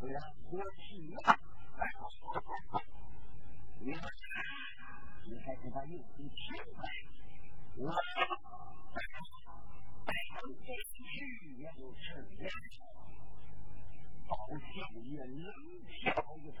不。要过去。了。你看，你还知道有些奇怪。我带回这去。也就成了。到相爷冷笑一声。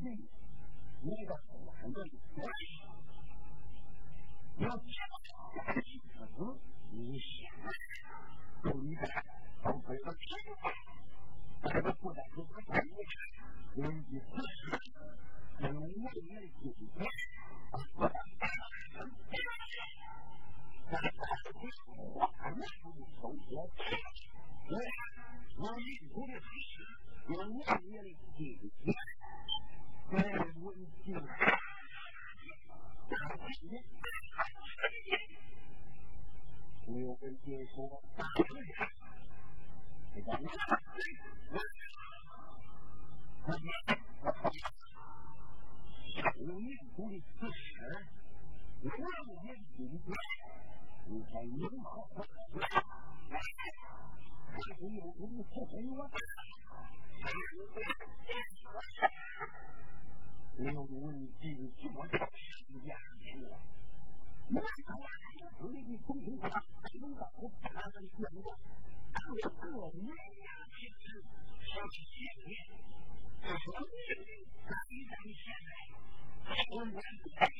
刘，你一个好老的。blue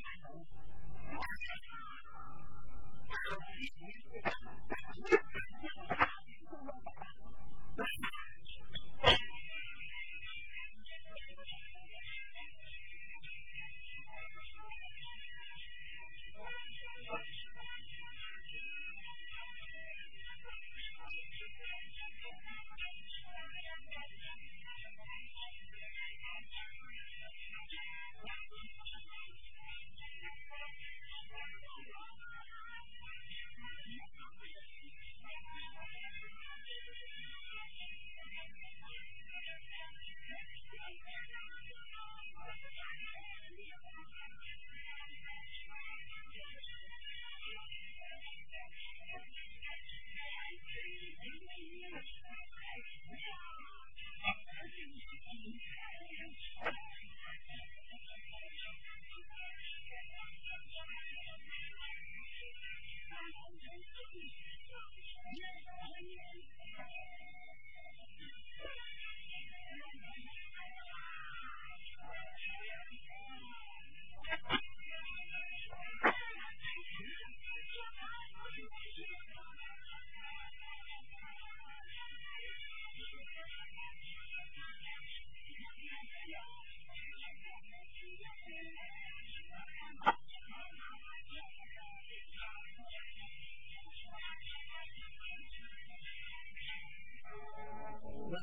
Vậy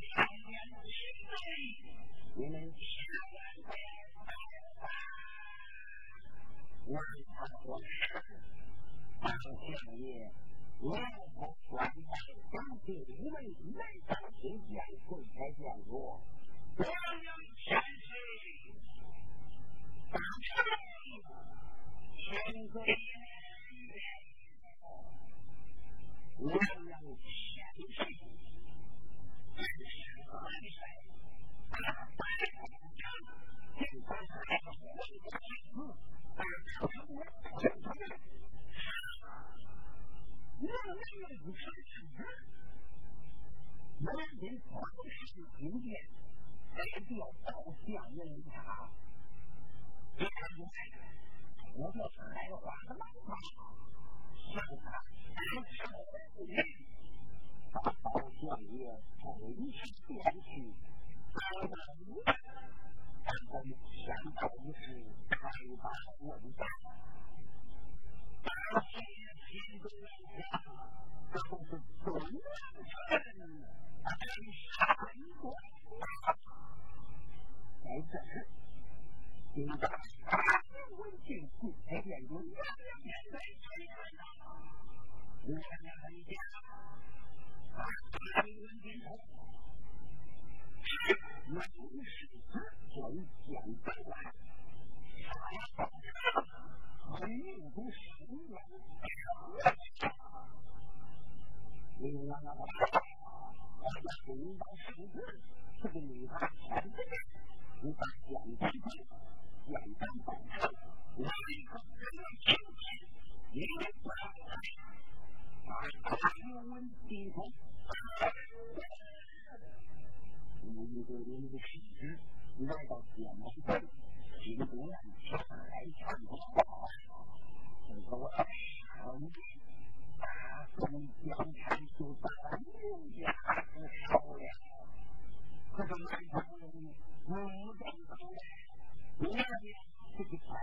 nên Ngoài Phật quảng Bằng thiền về Ngoài Phật quảng bằng Trong thiền nguyên Mấy tầm sự dạy của thế gian vô Vô nhân sanh sự Tạm Sanh sự Nằm 我。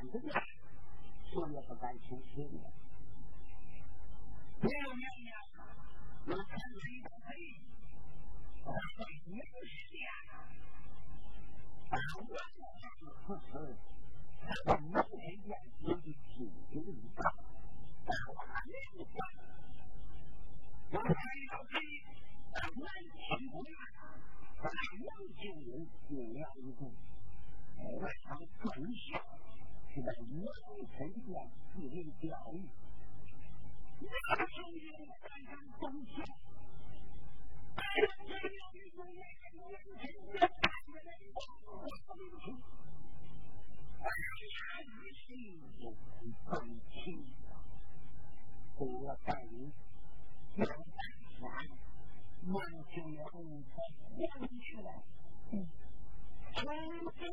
子家，谁也不敢出声了。第二年呢，我看一个贼，我在明下，把我的此事，他明天见自己亲自一告，把我明下。我还要给南清宫把杨九龄定了一功，我想更孝是在杨臣殿进行教育。杨九龄敢敢东下，杨九龄从杨臣殿带来王明清，而杨玉玺又更气了，给我带领。杨三三，杨九龄才回去了。从今。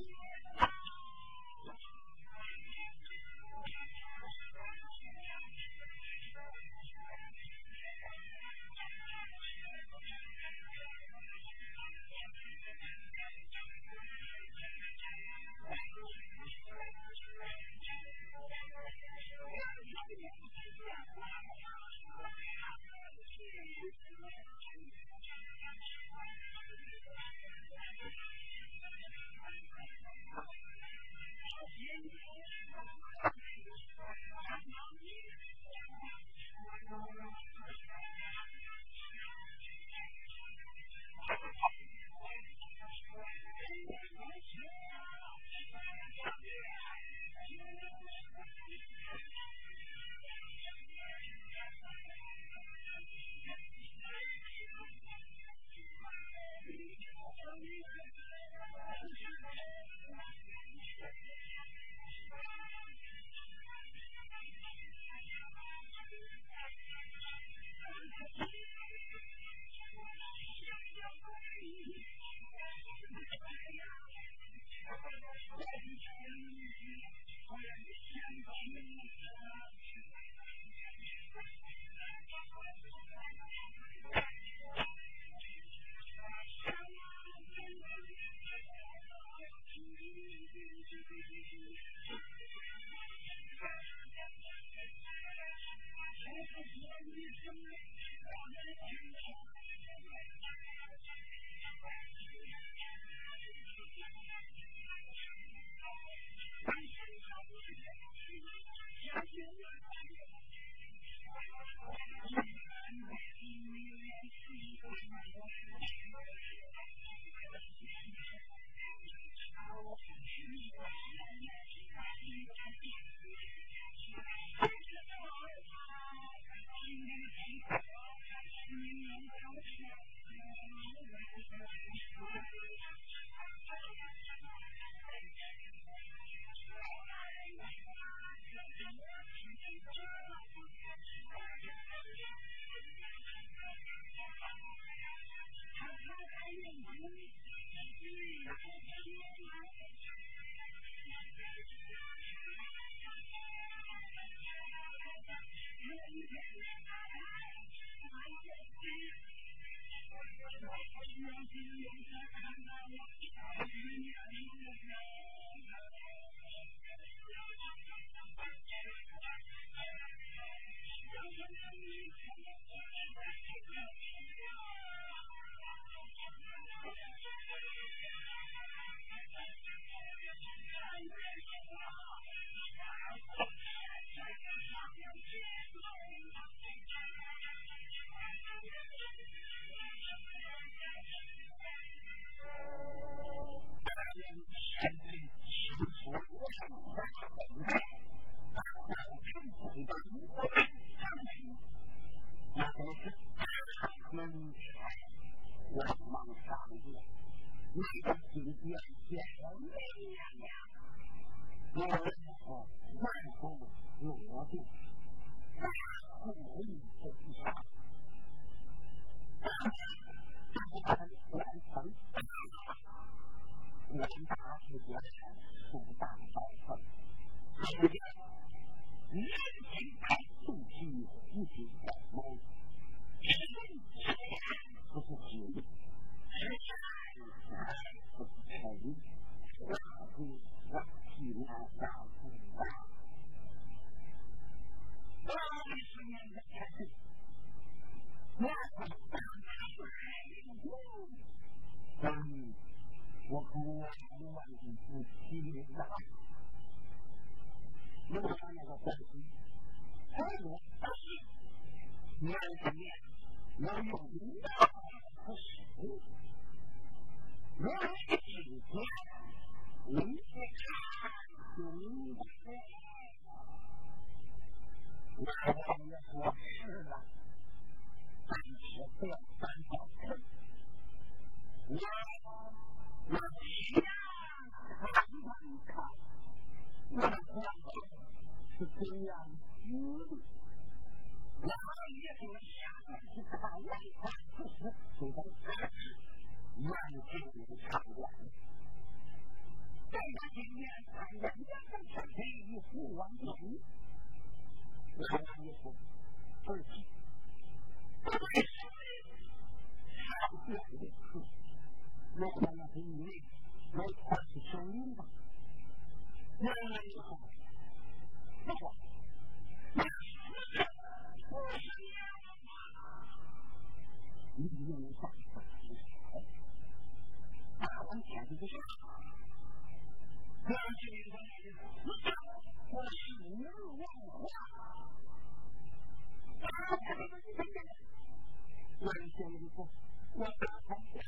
正法本，我，一个人，年轻他肚皮一直。 งานตรงนี้เราอยู่กินเราไม่ได้นยู่ที่นี่คือการถึงเราทำในหัวเราตั้งหัวเพื่อตั้งหัวเราเราที่ทำมันขาดมันความสุนสิ่งอย่างนี้ 情况，万箭长短。在他前面，人家在小黑一呼完成，人家一呼，不是。上吊的刺，我看了很累，我快去收音吧。那以后。那是一个不道，我是无化。我，就是他，我，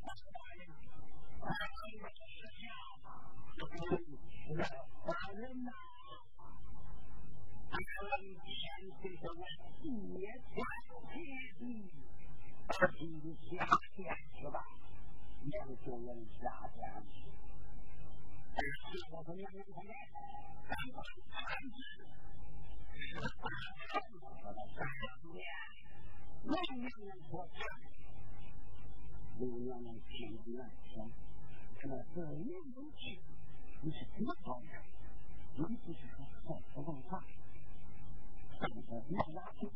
你是什么方面？尤其是说在活动上。 그러니까우리집앞에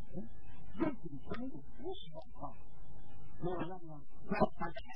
그농부는그거 싫,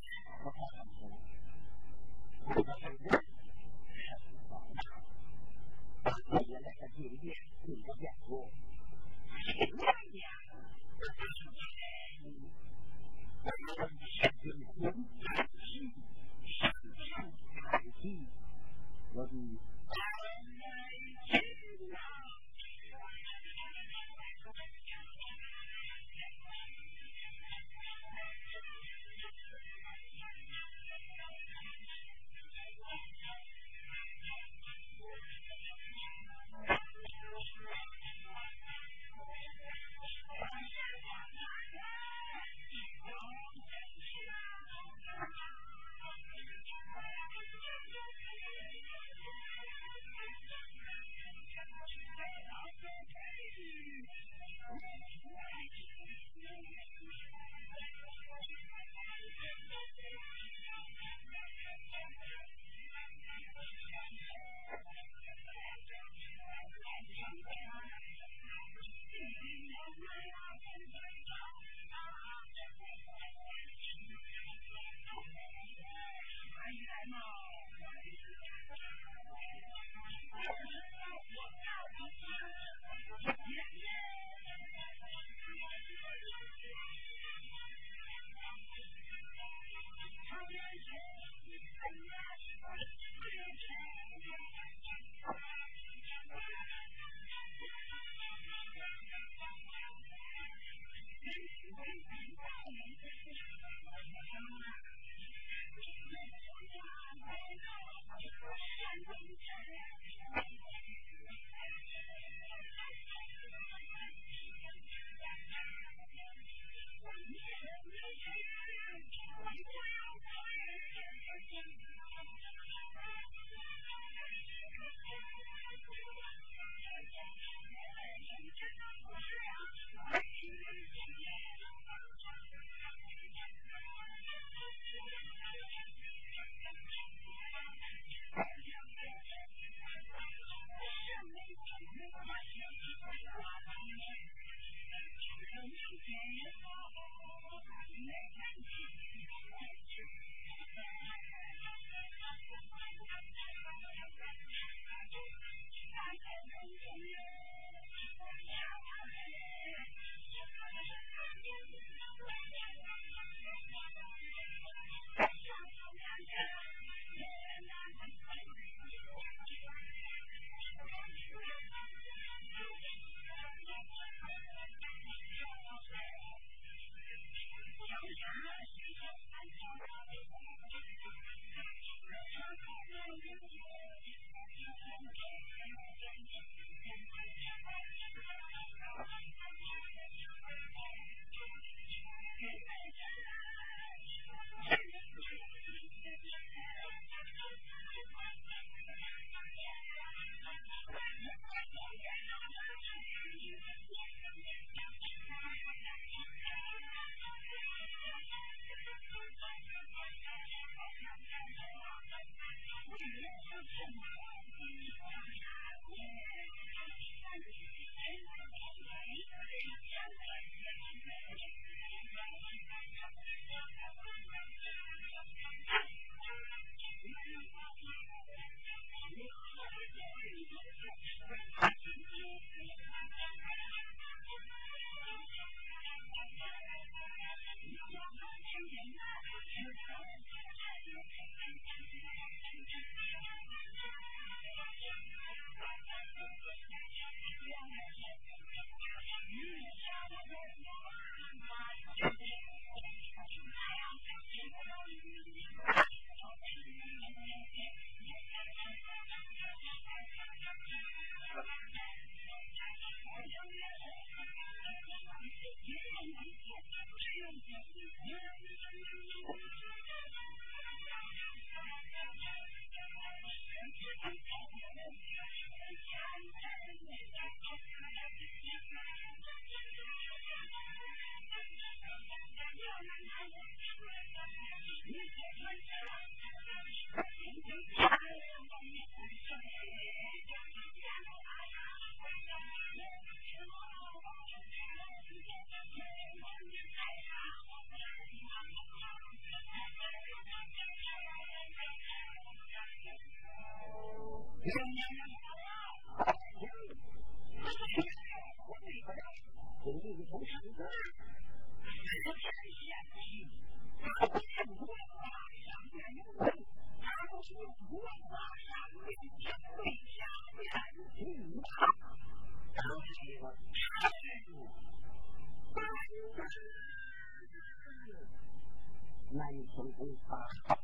nay cũng cũng phải học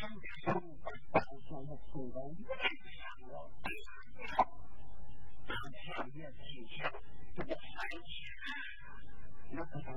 không phải tạo cho một sự đấy nó có thể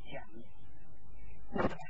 说